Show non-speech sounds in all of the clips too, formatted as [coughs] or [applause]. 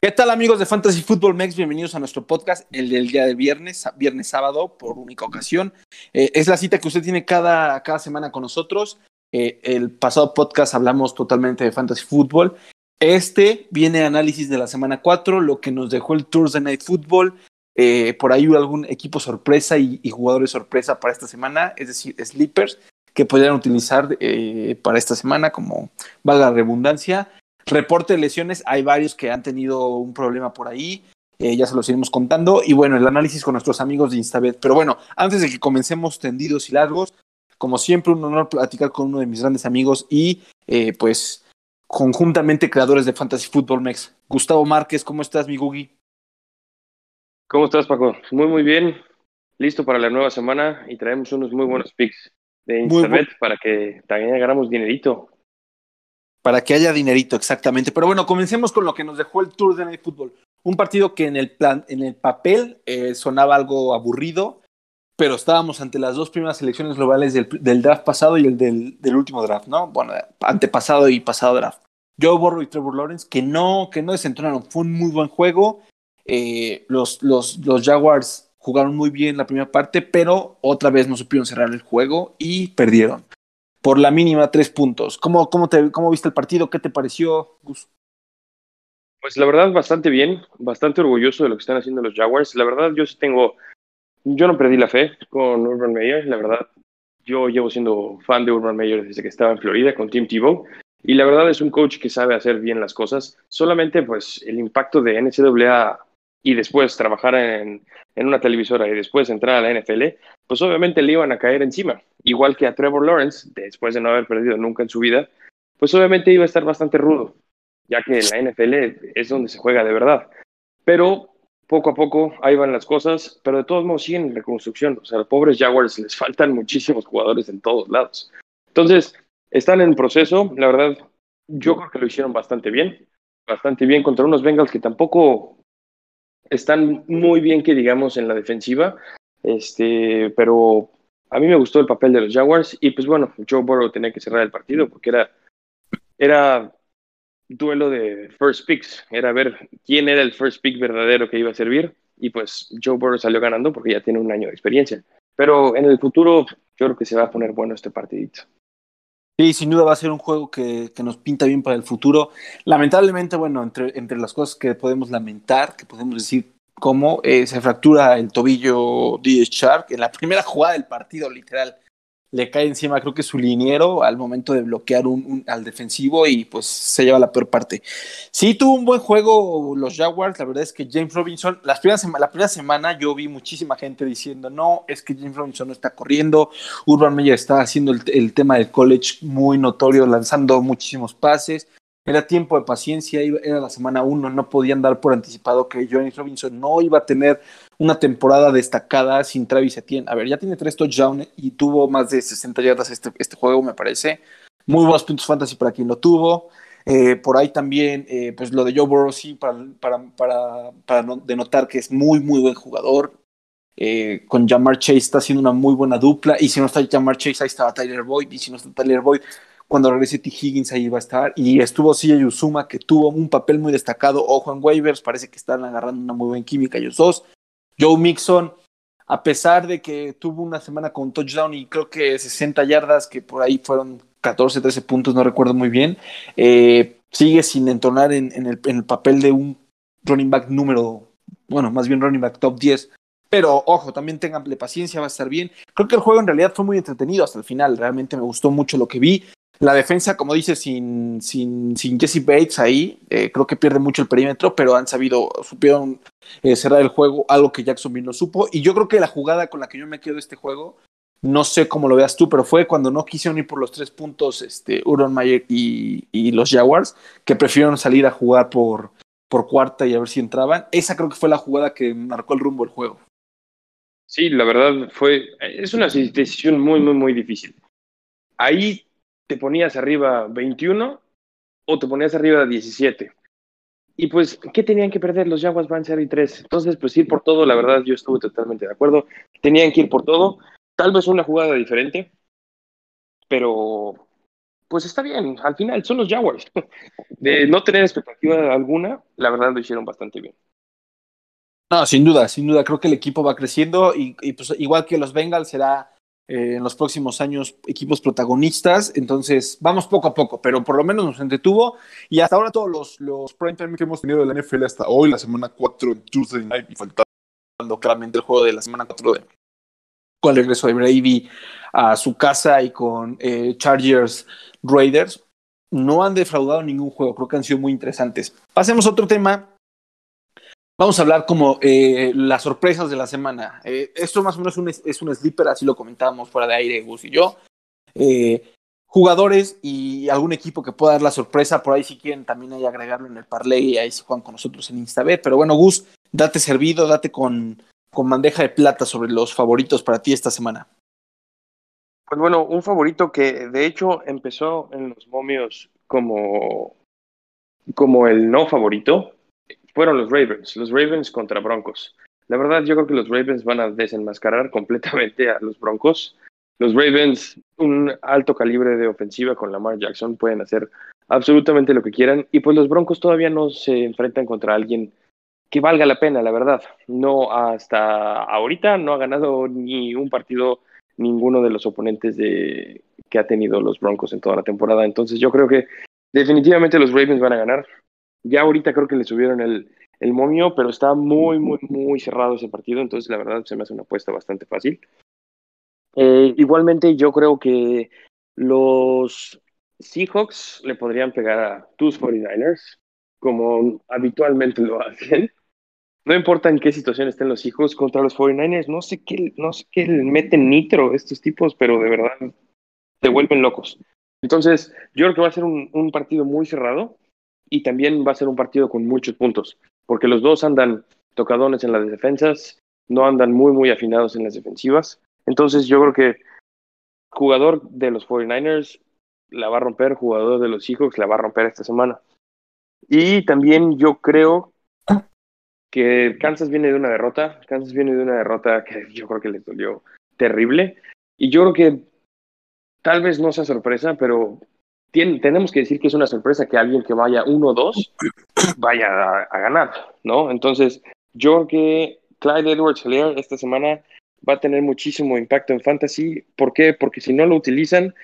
¿Qué tal amigos de Fantasy Football Mex? Bienvenidos a nuestro podcast, el del día de viernes, viernes sábado, por única ocasión. Eh, es la cita que usted tiene cada, cada semana con nosotros. Eh, el pasado podcast hablamos totalmente de Fantasy Football. Este viene análisis de la semana 4, lo que nos dejó el Thursday Night Football. Eh, por ahí hubo algún equipo sorpresa y, y, jugadores sorpresa para esta semana, es decir, sleepers que podrían utilizar para esta semana, como valga la redundancia. Reporte de lesiones, hay varios que han tenido un problema por ahí, eh, ya se los iremos contando, y bueno, el análisis con nuestros amigos de Instabet. Pero bueno, antes de que comencemos tendidos y largos, como siempre, un honor platicar con uno de mis grandes amigos y eh, pues conjuntamente creadores de Fantasy Football Mex. Gustavo Márquez, ¿cómo estás, mi Gugi? ¿Cómo estás, Paco? Muy, muy bien. Listo para la nueva semana y traemos unos muy buenos picks de Instabet para que también agarramos dinerito para que haya dinerito, exactamente. Pero bueno, comencemos con lo que nos dejó el Tour de Night Football. Un partido que en el, plan, en el papel eh, sonaba algo aburrido, pero estábamos ante las dos primeras selecciones globales del, draft pasado y el del, último draft, ¿no? Bueno, antepasado y pasado draft. Joe Burrow y Trevor Lawrence, que no, que no desentonaron. Fue un muy buen juego. Eh, los, los, los Jaguars jugaron muy bien la primera parte, pero otra vez no supieron cerrar el juego y perdieron por la mínima tres puntos. ¿Cómo, cómo, te, cómo viste el partido? ¿Qué te pareció, Gus? Pues la verdad, bastante bien, bastante orgulloso de lo que están haciendo los Jaguars. La verdad, yo sí tengo, yo no perdí la fe con Urban Meyer, la verdad. Yo llevo siendo fan de Urban Meyer desde que estaba en Florida con Tim Tebow. Y la verdad es un coach que sabe hacer bien las cosas. Solamente pues el impacto de NCAA y después trabajar en, en una televisora y después entrar a la NFL, pues obviamente le iban a caer encima. Igual que a Trevor Lawrence, después de no haber perdido nunca en su vida, pues obviamente iba a estar bastante rudo, ya que la NFL es donde se juega de verdad. Pero poco a poco ahí van las cosas, pero de todos modos siguen en reconstrucción. O sea, los pobres Jaguars les faltan muchísimos jugadores en todos lados. Entonces, están en proceso, la verdad, yo creo que lo hicieron bastante bien, bastante bien contra unos Bengals que tampoco están muy bien que digamos en la defensiva, este, pero a mí me gustó el papel de los Jaguars y pues bueno, Joe Burrow tenía que cerrar el partido porque era, era duelo de first picks, era ver quién era el first pick verdadero que iba a servir y pues Joe Burrow salió ganando porque ya tiene un año de experiencia. Pero en el futuro yo creo que se va a poner bueno este partidito. Sí, sin duda va a ser un juego que, que, nos pinta bien para el futuro. Lamentablemente, bueno, entre, entre las cosas que podemos lamentar, que podemos decir cómo eh, se fractura el tobillo de Shark en la primera jugada del partido, literal. Le cae encima, creo que su liniero al momento de bloquear un, al defensivo y pues se lleva la peor parte. Sí, tuvo un buen juego los Jaguars. La verdad es que James Robinson, las primeras la primera semana yo vi muchísima gente diciendo: No, es que James Robinson no está corriendo. Urban Meyer está haciendo el, el tema del college muy notorio, lanzando muchísimos pases era tiempo de paciencia, era la semana uno, no podían dar por anticipado que Johnny Robinson no iba a tener una temporada destacada sin Travis Etienne. A ver, ya tiene tres touchdowns y tuvo más de 60 yardas este, este juego, me parece. Muy buenos puntos fantasy para quien lo tuvo. Eh, por ahí también, eh, pues lo de Joe Burrow, sí, para, para, para, para no, denotar que es muy, muy buen jugador. Eh, con Jamar Chase está haciendo una muy buena dupla. Y si no está Jamar Chase, ahí estaba Tyler Boyd. Y si no está Tyler Boyd, cuando regrese T. Higgins ahí va a estar. Y estuvo CJ Uzuma, que tuvo un papel muy destacado. Ojo en waivers, parece que están agarrando una muy buena química ellos dos. Joe Mixon, a pesar de que tuvo una semana con touchdown y creo que 60 yardas, que por ahí fueron 14, 13 puntos, no recuerdo muy bien, eh, sigue sin entonar en, el papel de un running back número, bueno, más bien running back top 10 pero ojo, también tenganle paciencia, va a estar bien. Creo que el juego en realidad fue muy entretenido hasta el final. Realmente me gustó mucho lo que vi. La defensa, como dices, sin, sin, sin Jesse Bates ahí, eh, creo que pierde mucho el perímetro, pero han sabido, supieron eh, cerrar el juego, algo que Jacksonville no supo. Y yo creo que la jugada con la que yo me quedo de este juego, no sé cómo lo veas tú, pero fue cuando no quisieron ir por los tres puntos este, Uron Mayer y, y los Jaguars, que prefirieron salir a jugar por, por cuarta y a ver si entraban. Esa creo que fue la jugada que marcó el rumbo del juego. Sí, la verdad fue, es una decisión muy, muy, muy difícil. Ahí te ponías arriba 21 o te ponías arriba 17. Y pues, ¿qué tenían que perder? Los Jaguars van a ser y 3. Entonces, pues ir por todo, la verdad, yo estuve totalmente de acuerdo. Tenían que ir por todo. Tal vez una jugada diferente, pero pues está bien. Al final son los Jaguars. [laughs] De no tener expectativa alguna, la verdad lo hicieron bastante bien. No, sin duda, sin duda. Creo que el equipo va creciendo y, pues igual que los Bengals será eh, en los próximos años equipos protagonistas. Entonces, vamos poco a poco, pero por lo menos nos entretuvo. Y hasta ahora todos los, los prime time que hemos tenido de la NFL hasta hoy, la semana 4 en Tuesday Night, y faltando claramente el juego de la semana 4 de, con el regreso de Brady a su casa y con eh, Chargers Raiders, no han defraudado ningún juego. Creo que han sido muy interesantes. Pasemos a otro tema Vamos a hablar como eh, las sorpresas de la semana. Eh, esto más o menos es un, sleeper, así lo comentábamos fuera de aire, Gus y yo. Eh, jugadores y algún equipo que pueda dar la sorpresa, por ahí si quieren también hay agregarlo en el parlay ahí se juegan con nosotros en Instabet. Pero bueno, Gus, date servido, date con, con bandeja de plata sobre los favoritos para ti esta semana. Pues bueno, un favorito que de hecho empezó en los momios como, como el no favorito, fueron los Ravens, los Ravens contra Broncos. La verdad, yo creo que los Ravens van a desenmascarar [laughs] completamente a los Broncos. Los Ravens, un alto calibre de ofensiva con Lamar Jackson, pueden hacer absolutamente lo que quieran. Y pues los Broncos todavía no se enfrentan contra alguien que valga la pena, la verdad. No, hasta ahorita no ha ganado ni un partido ninguno de los oponentes de, que ha tenido los Broncos en toda la temporada. Entonces yo creo que definitivamente los Ravens van a ganar. Ya ahorita creo que le subieron el, el momio, pero está muy, muy, muy cerrado ese partido, entonces la verdad se me hace una apuesta bastante fácil. Eh, igualmente yo creo que los Seahawks le podrían pegar a tus 49ers, como habitualmente lo [laughs] hacen. No importa en qué situación estén los hijos contra los 49ers, no sé qué, no sé qué meten nitro estos tipos, pero de verdad se vuelven locos. Entonces, yo creo que va a ser un partido muy cerrado y también va a ser un partido con muchos puntos, porque los dos andan tocadones en las defensas, no andan muy, muy afinados en las defensivas. Entonces yo creo que jugador de los 49ers la va a romper, jugador de los Seahawks la va a romper esta semana. Y también yo creo que Kansas viene de una derrota, Kansas viene de una derrota que yo creo que les dolió terrible. Y yo creo que tal vez no sea sorpresa, pero tenemos que decir que es una sorpresa que alguien que vaya 1-2 [coughs] vaya a, ganar, ¿no? Entonces, yo creo que Clyde Edwards Hilaire esta semana va a tener muchísimo impacto en fantasy. ¿Por qué? Porque si no lo utilizan,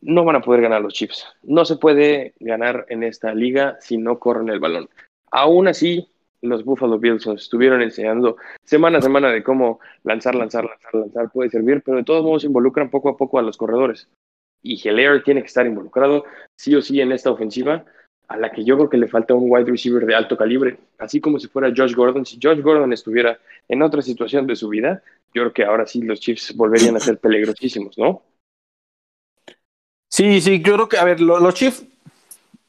no van a poder ganar los chips. No se puede ganar en esta liga si no corren el balón. Aún así, los Buffalo Bills nos estuvieron enseñando semana a semana de cómo lanzar, lanzar, lanzar, lanzar puede servir, pero de todos modos involucran poco a poco a los corredores y Hilaire tiene que estar involucrado sí o sí en esta ofensiva, a la que yo creo que le falta un wide receiver de alto calibre, así como si fuera Josh Gordon. Si Josh Gordon estuviera en otra situación de su vida, yo creo que ahora sí los Chiefs volverían a ser peligrosísimos, ¿no? Sí, sí, yo creo que, a ver, los Chiefs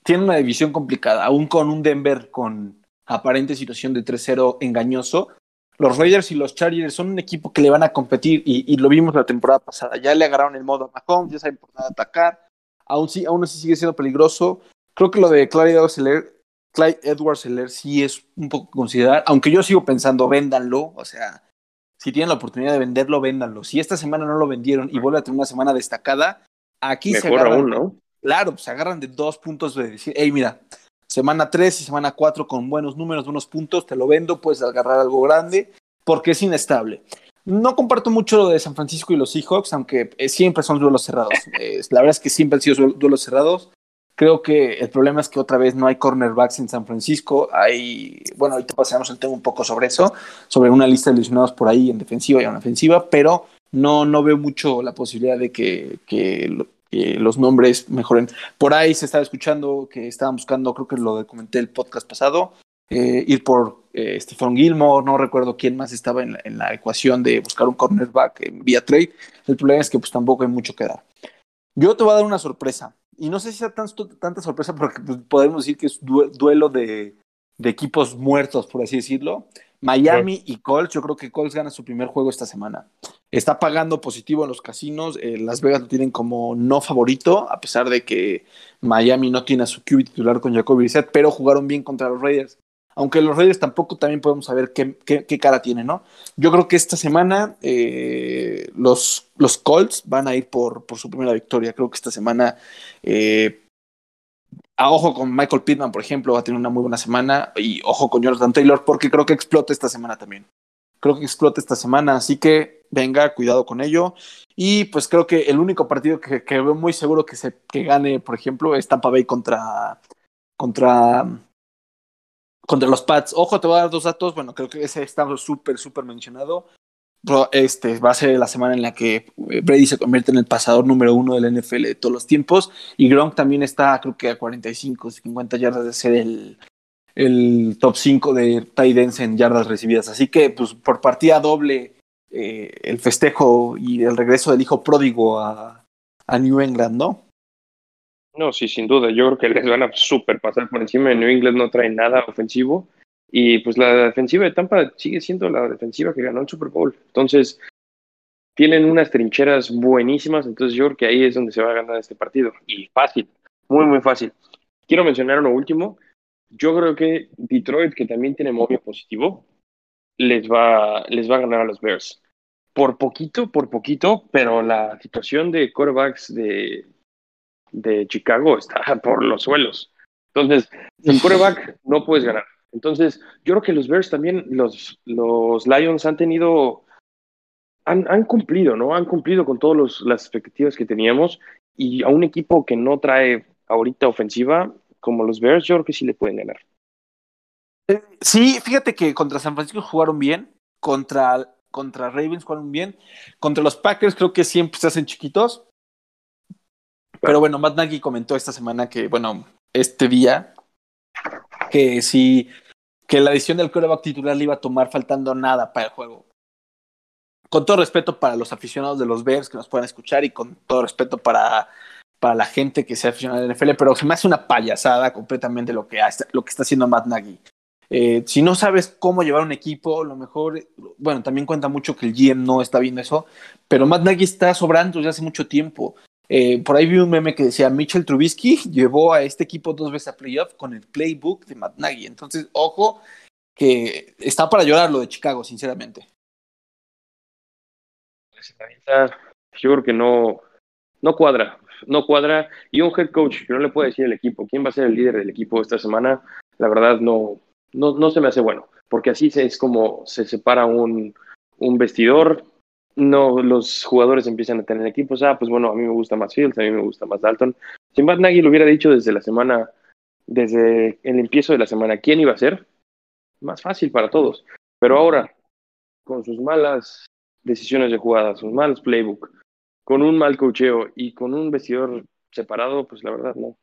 tienen una división complicada, aún con un Denver con aparente situación de 3-0 engañoso los Raiders y los Chargers son un equipo que le van a competir y, lo vimos la temporada pasada. Ya le agarraron el modo a Mahomes, ya saben por nada atacar. Aún, sí, aún así sigue siendo peligroso. Creo que lo de Clyde Edwards Heller, Clyde Edwards sí es un poco considerar, aunque yo sigo pensando, véndanlo. O sea, si tienen la oportunidad de venderlo, véndanlo. Si esta semana no lo vendieron y vuelve a tener una semana destacada, aquí se agarran. Aún, ¿no? Claro, pues se agarran de dos puntos de decir, hey, mira, semana 3 y semana 4 con buenos números, buenos puntos, te lo vendo, puedes agarrar algo grande, porque es inestable. No comparto mucho lo de San Francisco y los Seahawks, aunque eh, siempre son duelos cerrados. [laughs] la verdad es que siempre han sido duelos cerrados. Creo que el problema es que otra vez no hay cornerbacks en San Francisco. Hay, bueno, ahorita pasamos el tema un poco sobre eso, sobre una lista de lesionados por ahí en defensiva y en ofensiva, pero no, no veo mucho la posibilidad de que, que los nombres mejoren. Por ahí se estaba escuchando que estaban buscando, creo que lo comenté el podcast pasado, eh, ir por eh, Stephen Gilmore, no recuerdo quién más estaba en la, ecuación de buscar un cornerback en vía trade. El problema es que pues tampoco hay mucho que dar. Yo te voy a dar una sorpresa, y no sé si sea tanta sorpresa [laughs] porque pues, podemos decir que es duelo de, de, equipos muertos, por así decirlo. Miami y Colts, yo creo que Colts gana su primer juego esta semana. Está pagando positivo en los casinos. Eh, Las Vegas lo tienen como no favorito, a pesar de que Miami no tiene a su QB titular con Jacoby Brissett, pero jugaron bien contra los Raiders. Aunque los Raiders tampoco también podemos saber qué, qué, cara tiene, ¿no? Yo creo que esta semana eh, los, los Colts van a ir por, por su primera victoria. Creo que esta semana, eh, a ojo con Michael Pittman, por ejemplo, va a tener una muy buena semana. Y ojo con Jonathan Taylor, porque creo que explota esta semana también. Creo que explota esta semana, así que venga, cuidado con ello. Y pues creo que el único partido que, veo muy seguro que, se, que gane, por ejemplo, es Tampa Bay contra, contra contra los Pats. Ojo, te voy a dar dos datos. Bueno, creo que ese está súper, súper mencionado. Este va a ser la semana en la que eh, Brady se convierte en el pasador número uno del NFL de todos los tiempos. Y Gronk también está, creo que a 45, 50 yardas de ser el, el top 5 de tight ends en yardas recibidas. Así que, pues, por partida doble, eh, el festejo y el regreso del hijo pródigo a, a New England, ¿no? No, sí, sin duda. Yo creo que les van a súper pasar por encima. En New England no trae nada ofensivo. Y pues la defensiva de Tampa sigue siendo la defensiva que ganó el Super Bowl. Entonces, tienen unas trincheras buenísimas. Entonces, yo creo que ahí es donde se va a ganar este partido. Y fácil, muy, muy fácil. Quiero mencionar lo último. Yo creo que Detroit, que también tiene móvil positivo, les va, les va a ganar a los Bears. Por poquito, por poquito, pero la situación de quarterbacks de, de Chicago está [laughs] por los suelos. Entonces, sin quarterback no puedes ganar. Entonces, yo creo que los Bears también, los, los Lions han tenido, han, han cumplido, ¿no? Han cumplido con todas las expectativas que teníamos y a un equipo que no trae ahorita ofensiva como los Bears, yo creo que sí le pueden ganar. Eh, sí, fíjate que contra San Francisco jugaron bien, contra, contra Ravens jugaron bien, contra los Packers creo que siempre se hacen chiquitos, pero bueno, Matt Nagy comentó esta semana que, bueno, este día, que sí, que la edición del quarterback titular le iba a tomar faltando nada para el juego. Con todo respeto para los aficionados de los Bears que nos puedan escuchar y con todo respeto para, para la gente que sea aficionada al NFL, pero se me hace una payasada completamente lo que, está haciendo Matt Nagy. Eh, si no sabes cómo llevar un equipo, lo mejor, bueno, también cuenta mucho que el GM no está viendo eso, pero Matt Nagy está sobrando desde hace mucho tiempo. Eh, por ahí vi un meme que decía Mitchell Trubisky [laughs] llevó a este equipo dos veces a playoff con el playbook de Matt Nagy. Entonces, ojo, que está para llorar lo de Chicago, sinceramente. Yo creo que no, no cuadra, no cuadra. Y un head coach que no le puede decir al equipo quién va a ser el líder del equipo esta semana, la verdad no, no, no se me hace bueno, porque así es como se separa un, un vestidor, no los jugadores empiezan a tener equipos, ah, pues bueno, a mí me gusta más Fields, a mí me gusta más Dalton. Si Matt Nagy lo hubiera dicho desde la semana, desde el empiezo de la semana, quién iba a ser, más fácil para todos. Pero ahora, con sus malas decisiones de jugada, sus malos playbook, con un mal cocheo y con un vestidor separado, pues la verdad no.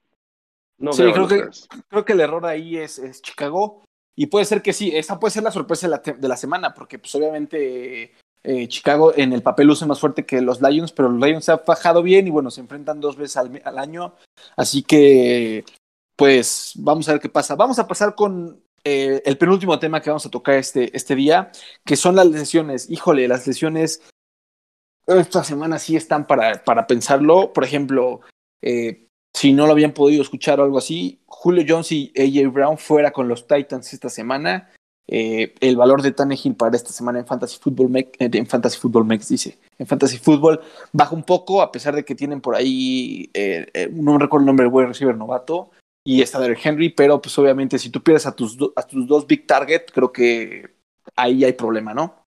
no sí, creo que, creo que el error ahí es, es, Chicago. Y puede ser que sí, esa puede ser la sorpresa de la, de la semana, porque pues obviamente eh, Chicago en el papel luce más fuerte que los Lions, pero los Lions se han fajado bien y bueno, se enfrentan dos veces al, año. Así que, pues, vamos a ver qué pasa. Vamos a pasar con eh, el penúltimo tema que vamos a tocar este, este día, que son las lesiones. Híjole, las lesiones esta semana sí están para, para pensarlo. Por ejemplo, eh, si no lo habían podido escuchar o algo así, Julio Jones y AJ Brown fuera con los Titans esta semana. Eh, el valor de Tannehill para esta semana en Fantasy Football eh, en Fantasy Football Mex dice, en Fantasy Football baja un poco a pesar de que tienen por ahí, eh, no recuerdo el nombre del buen receiver novato y está de Henry, pero pues obviamente si tú pierdes a tus, a tus dos big target, creo que ahí hay problema, ¿no?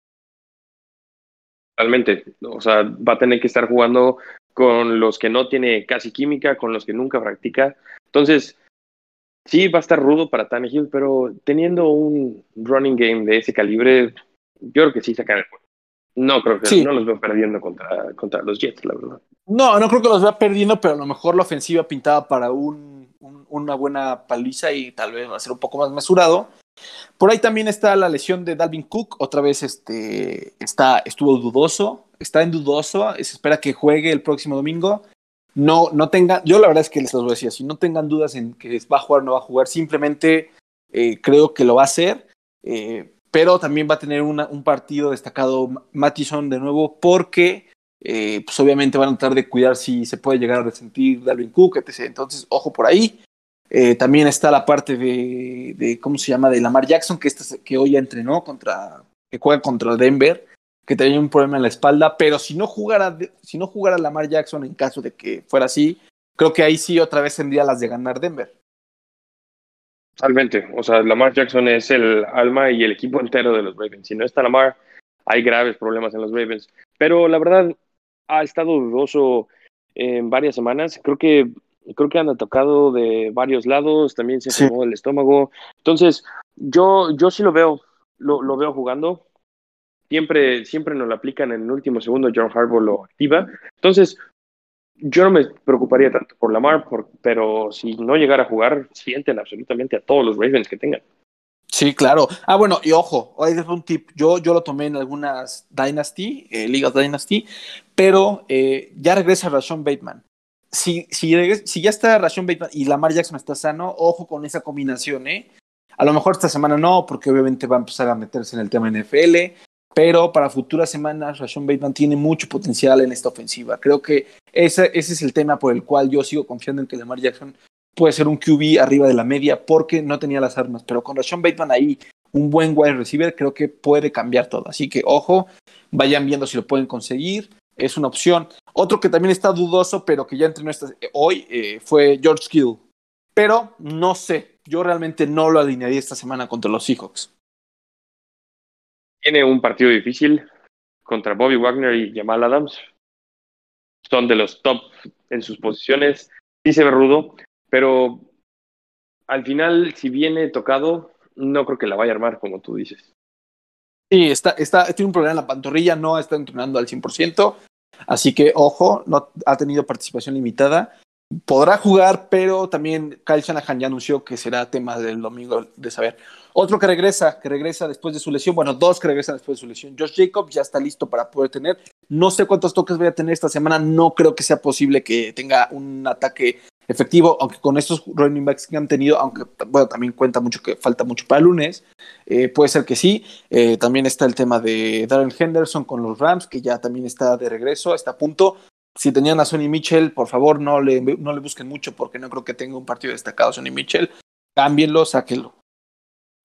Totalmente, o sea, va a tener que estar jugando con los que no tiene casi química, con los que nunca practica. Entonces, Sí, va a estar rudo para Tannehill, pero teniendo un running game de ese calibre, yo creo que sí sacan el juego. No creo que no los veo perdiendo contra, contra los Jets, la verdad. No, no creo que los vea perdiendo, pero a lo mejor la ofensiva pintaba para un, una buena paliza y tal vez va a ser un poco más mesurado. Por ahí también está la lesión de Dalvin Cook, otra vez este, está, estuvo dudoso, está en dudoso, se espera que juegue el próximo domingo no, no tengan, yo la verdad es que les voy a decir, si no tengan dudas en que va a jugar o no va a jugar, simplemente eh, creo que lo va a hacer, eh, pero también va a tener un partido destacado Mattison de nuevo, porque eh, pues obviamente van a tratar de cuidar si se puede llegar a resentir Darwin Cook, etc. Entonces, ojo por ahí. Eh, también está la parte de, ¿cómo se llama? De Lamar Jackson, que, este, que hoy entrenó contra, que juega contra Denver, que tenía un problema en la espalda, pero si no jugara, si no jugara Lamar Jackson en caso de que fuera así, creo que ahí sí otra vez tendría las de ganar Denver. Totalmente. O sea, Lamar Jackson es el alma y el equipo entero de los Ravens. Si no está Lamar, hay graves problemas en los Ravens. Pero la verdad, ha estado dudoso en varias semanas. Creo que creo que han tocado de varios lados, también se sí. el estómago. Entonces, yo, yo sí lo veo, lo, lo, veo jugando. Siempre, siempre nos lo aplican en el último segundo, John Harbaugh lo activa. Entonces, yo no me preocuparía tanto por Lamar, por, pero si no llegara a jugar, sienten absolutamente a todos los Ravens que tengan. Sí, claro. Ah, bueno, y ojo, ahí es un tip. Yo, yo lo tomé en algunas Dynasty, eh, ligas Dynasty, pero eh, ya regresa Rashon Bateman si, si, ya está Rashon Bateman y Lamar Jackson está sano, ojo con esa combinación, ¿eh? A lo mejor esta semana no, porque obviamente va a empezar a meterse en el tema NFL, pero para futuras semanas Rashon Bateman tiene mucho potencial en esta ofensiva. Creo que ese, ese es el tema por el cual yo sigo confiando en que Lamar Jackson puede ser un QB arriba de la media porque no tenía las armas, pero con Rashon Bateman ahí, un buen wide receiver, creo que puede cambiar todo. Así que ojo, vayan viendo si lo pueden conseguir es una opción. Otro que también está dudoso, pero que ya entrenó hoy, eh, fue George Kittle. Pero no sé, yo realmente no lo alinearía esta semana contra los Seahawks. Tiene un partido difícil contra Bobby Wagner y Jamal Adams. Son de los top en sus posiciones. Sí se ve rudo, pero al final, si viene tocado, no creo que la vaya a armar, como tú dices. Sí, está, está, tiene un problema en la pantorrilla, no está entrenando al 100%, así que ojo, no ha tenido participación limitada. Podrá jugar, pero también Kyle Shanahan ya anunció que será tema del domingo de saber. Otro que regresa, que regresa después de su lesión, bueno, dos que regresan después de su lesión. Josh Jacobs ya está listo para poder tener. No sé cuántos toques voy a tener esta semana, no creo que sea posible que tenga un ataque efectivo, aunque con estos running backs que han tenido, aunque bueno, también cuenta mucho que falta mucho para el lunes, eh, puede ser que sí. Eh, también está el tema de Darren Henderson con los Rams, que ya también está de regreso, está a punto. Si tenían a Sonny Mitchell, por favor, no le, no le busquen mucho porque no creo que tenga un partido destacado Sonny Mitchell. Cámbienlo, sáquenlo.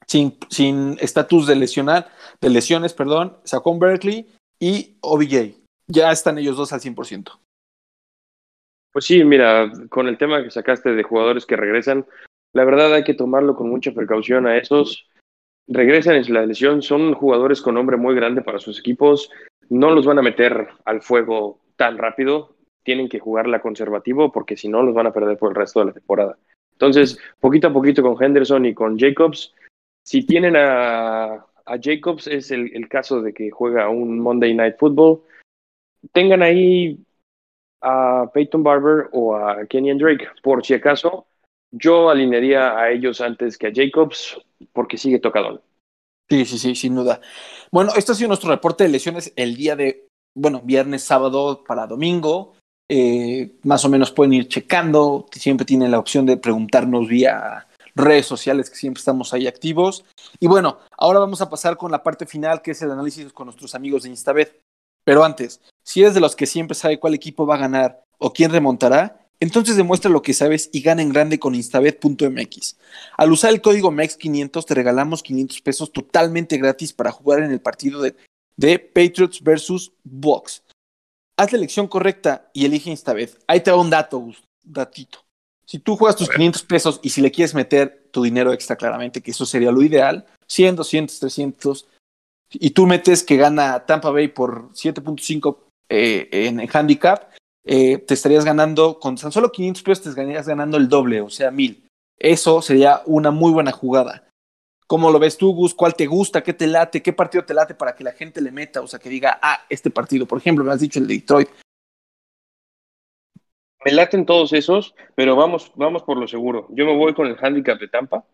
Sin estatus de lesionar, de lesiones, perdón, Sacón Berkeley y OBJ. Ya están ellos dos al 100%. Pues sí, mira, con el tema que sacaste de jugadores que regresan, la verdad hay que tomarlo con mucha precaución a esos. Regresan en la lesión, son jugadores con nombre muy grande para sus equipos, no los van a meter al fuego tan rápido, tienen que jugarla conservativo porque si no los van a perder por el resto de la temporada. Entonces, poquito a poquito con Henderson y con Jacobs, si tienen a, a Jacobs, es el, el caso de que juega un Monday Night Football, tengan ahí a Peyton Barber o a Kenyon Drake. Por si acaso, yo alinearía a ellos antes que a Jacobs porque sigue tocadón. Sí, sí, sí, sin duda. Bueno, este ha sido nuestro reporte de lesiones el día de, bueno, viernes, sábado para domingo. Eh, más o menos pueden ir checando. Siempre tienen la opción de preguntarnos vía redes sociales, que siempre estamos ahí activos. Y bueno, ahora vamos a pasar con la parte final, que es el análisis con nuestros amigos de Instabet. Pero antes, si eres de los que siempre sabe cuál equipo va a ganar o quién remontará, entonces demuestra lo que sabes y gana en grande con instabet.mx. Al usar el código MEX500 te regalamos 500 pesos totalmente gratis para jugar en el partido de, de Patriots versus Box. Haz la elección correcta y elige Instabet. Ahí te va un dato, un datito. Si tú juegas tus 500 pesos y si le quieres meter tu dinero extra, claramente, que eso sería lo ideal, 100, 200, 300, y tú metes que gana Tampa Bay por 7.5 eh, en handicap, eh, te estarías ganando, con tan solo 500 pesos te estarías ganando el doble, o sea, mil. Eso sería una muy buena jugada. ¿Cómo lo ves tú, Gus? ¿Cuál te gusta? ¿Qué te late? ¿Qué partido te late para que la gente le meta? O sea, que diga, ah, este partido, por ejemplo, me has dicho el de Detroit. Me laten todos esos, pero vamos, vamos por lo seguro. Yo me voy con el handicap de Tampa,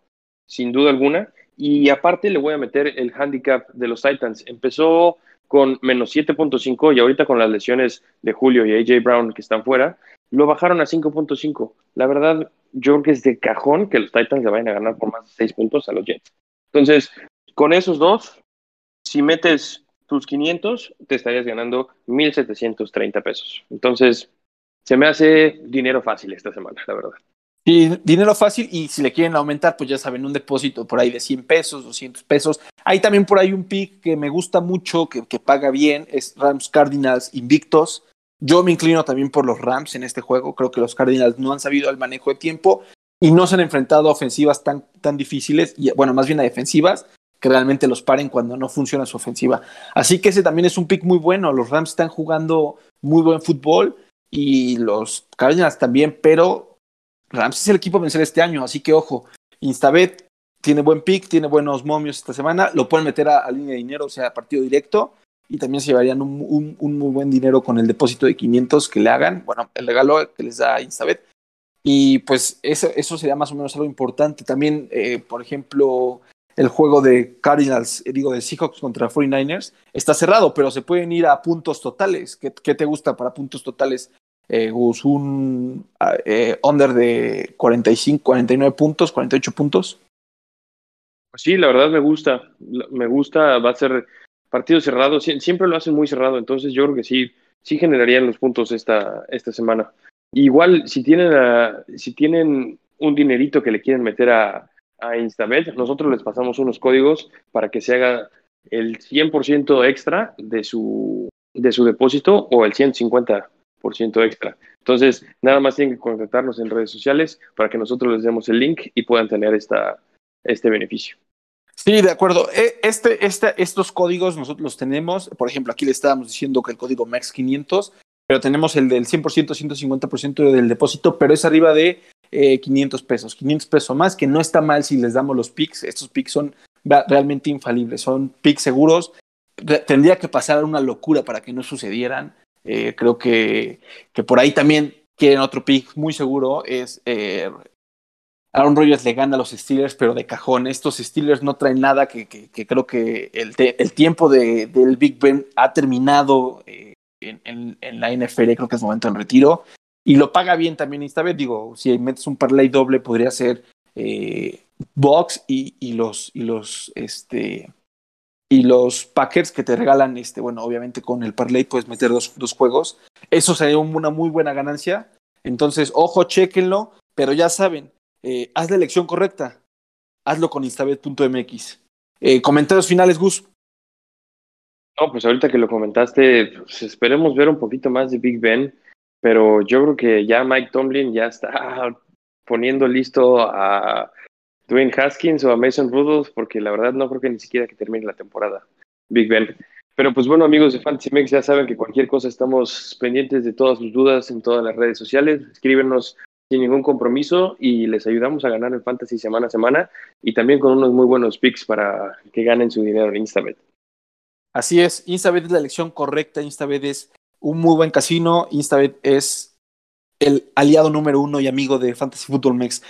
sin duda alguna. Y aparte le voy a meter el handicap de los Titans. Empezó con menos 7.5 y ahorita con las lesiones de Julio y AJ Brown que están fuera, lo bajaron a 5.5. La verdad, yo creo que es de cajón que los Titans le vayan a ganar por más de 6 puntos a los Jets. Entonces, con esos dos, si metes tus 500, te estarías ganando 1.730 pesos. Entonces, se me hace dinero fácil esta semana, la verdad. Y dinero fácil y si le quieren aumentar, pues ya saben, un depósito por ahí de 100 pesos, 200 pesos. Hay también por ahí un pick que me gusta mucho, que, que paga bien, es Rams Cardinals Invictos. Yo me inclino también por los Rams en este juego. Creo que los Cardinals no han sabido el manejo de tiempo y no se han enfrentado a ofensivas tan, tan difíciles, y bueno, más bien a defensivas, que realmente los paren cuando no funciona su ofensiva. Así que ese también es un pick muy bueno. Los Rams están jugando muy buen fútbol y los Cardinals también, pero Rams es el equipo a vencer este año, así que ojo, Instabet tiene buen pick, tiene buenos momios esta semana, lo pueden meter a, línea de dinero, o sea, partido directo, y también se llevarían un, muy buen dinero con el depósito de 500 que le hagan, bueno, el regalo que les da Instabet. Y pues eso, eso sería más o menos algo importante. También, eh, por ejemplo, el juego de Cardinals, eh, digo, de Seahawks contra 49ers, está cerrado, pero se pueden ir a puntos totales. ¿Qué, qué te gusta para puntos totales? Eh, un eh, under de 45, 49 puntos, 48 puntos. Pues sí, la verdad me gusta, me gusta, va a ser partido cerrado, siempre lo hacen muy cerrado, entonces yo creo que sí, sí generarían los puntos esta, esta semana. Igual, si tienen, si tienen un dinerito que le quieren meter a, a Instabet, nosotros les pasamos unos códigos para que se haga el 100% extra de su, de su depósito o el 150 extra. Entonces, nada más tienen que contactarnos en redes sociales para que nosotros les demos el link y puedan tener esta, este beneficio. Sí, de acuerdo. E, este, este, estos códigos nosotros los tenemos. Por ejemplo, aquí le estábamos diciendo que el código MEX500, pero tenemos el del 100%, 150% del depósito, pero es arriba de 500 eh, pesos. 500 pesos más, que no está mal si les damos los PICs. Estos PICs son realmente infalibles, son PICs seguros. Tendría que pasar una locura para que no sucedieran. Eh, creo que, que, por ahí también quieren otro pick muy seguro. Es eh, Aaron Rodgers le gana a los Steelers, pero de cajón. Estos Steelers no traen nada que, que, creo que el, el tiempo de, del Big Ben ha terminado eh, en, en, la NFL. Creo que es momento en retiro. Y lo paga bien también esta vez. Digo, si metes un parlay doble, podría ser Box y, y, los, y los este, y los Packers que te regalan, este, bueno, obviamente con el parlay puedes meter dos, dos juegos. Eso sería una muy buena ganancia. Entonces, ojo, chequenlo, pero ya saben, eh, haz la elección correcta. Hazlo con instabet.mx. Eh, comentarios finales, Gus. No, pues ahorita que lo comentaste, pues esperemos ver un poquito más de Big Ben, pero yo creo que ya Mike Tomlin ya está poniendo listo a Dwayne Haskins o a Mason Rudolph, porque la verdad no creo que ni siquiera que termine la temporada. Big Ben. Pero pues bueno, amigos de Fantasy Mex, ya saben que cualquier cosa estamos pendientes de todas sus dudas en todas las redes sociales. Escríbenos sin ningún compromiso y les ayudamos a ganar el Fantasy semana a semana y también con unos muy buenos picks para que ganen su dinero en Instabet. Así es, Instabet es la elección correcta, Instabet es un muy buen casino, Instabet es el aliado número uno y amigo de Fantasy Football Mex.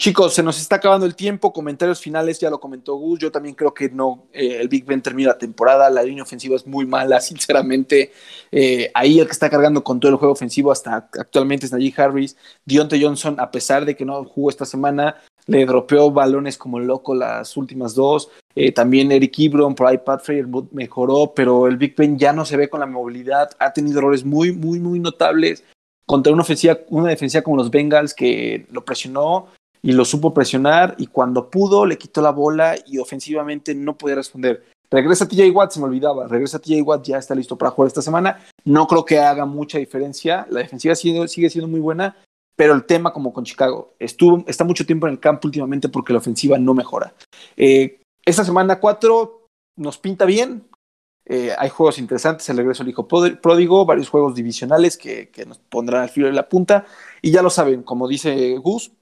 Chicos, se nos está acabando el tiempo. Comentarios finales, ya lo comentó Gus. Yo también creo que no, eh, el Big Ben termina la temporada. La línea ofensiva es muy mala, [laughs] sinceramente. Eh, ahí el que está cargando con todo el juego ofensivo hasta actualmente es Najee Harris. Dionte Johnson, a pesar de que no jugó esta semana, le dropeó balones como loco las últimas dos. Eh, también Eric Ibron, por ahí Pat mejoró, pero el Big Ben ya no se ve con la movilidad. Ha tenido errores muy, muy, muy notables contra una ofensiva, una defensiva como los Bengals que lo presionó y lo supo presionar y cuando pudo le quitó la bola y ofensivamente no podía responder. Regresa TJ Watt, se me olvidaba, regresa TJ Watt, ya está listo para jugar esta semana. No creo que haga mucha diferencia, la defensiva sigue, sigue siendo muy buena, pero el tema como con Chicago, estuvo, está mucho tiempo en el campo últimamente porque la ofensiva no mejora. Eh, esta semana 4 nos pinta bien, eh, hay juegos interesantes, el regreso del hijo pródigo, varios juegos divisionales que, que, nos pondrán al filo de la punta. Y ya lo saben, como dice Gus,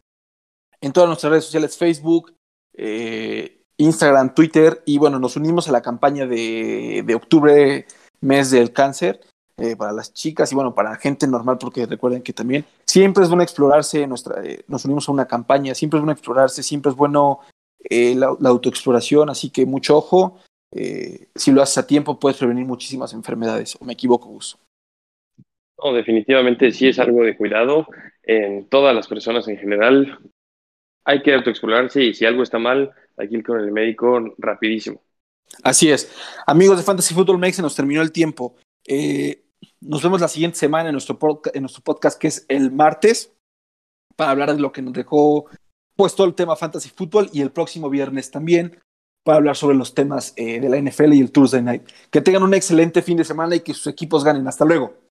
en todas nuestras redes sociales, Facebook, eh, Instagram, Twitter, y bueno, nos unimos a la campaña de, de octubre, mes del cáncer, eh, para las chicas y bueno, para gente normal, porque recuerden que también siempre es bueno explorarse, nuestra, eh, nos unimos a una campaña, siempre es bueno explorarse, siempre es bueno la, la, autoexploración, así que mucho ojo, si lo haces a tiempo puedes prevenir muchísimas enfermedades, o me equivoco, Gus. No, definitivamente sí es algo de cuidado en todas las personas en general hay que autoexplorarse y si algo está mal, hay que ir con el médico rapidísimo. Así es. Amigos de Fantasy Football Mex, se nos terminó el tiempo. Eh, nos vemos la siguiente semana en nuestro, en nuestro podcast que es el martes. para hablar de lo que nos dejó pues todo el tema fantasy fútbol y el próximo viernes también para hablar sobre los temas eh, de la NFL y el Tuesday Night. Que tengan un excelente fin de semana y que sus equipos ganen. Hasta luego.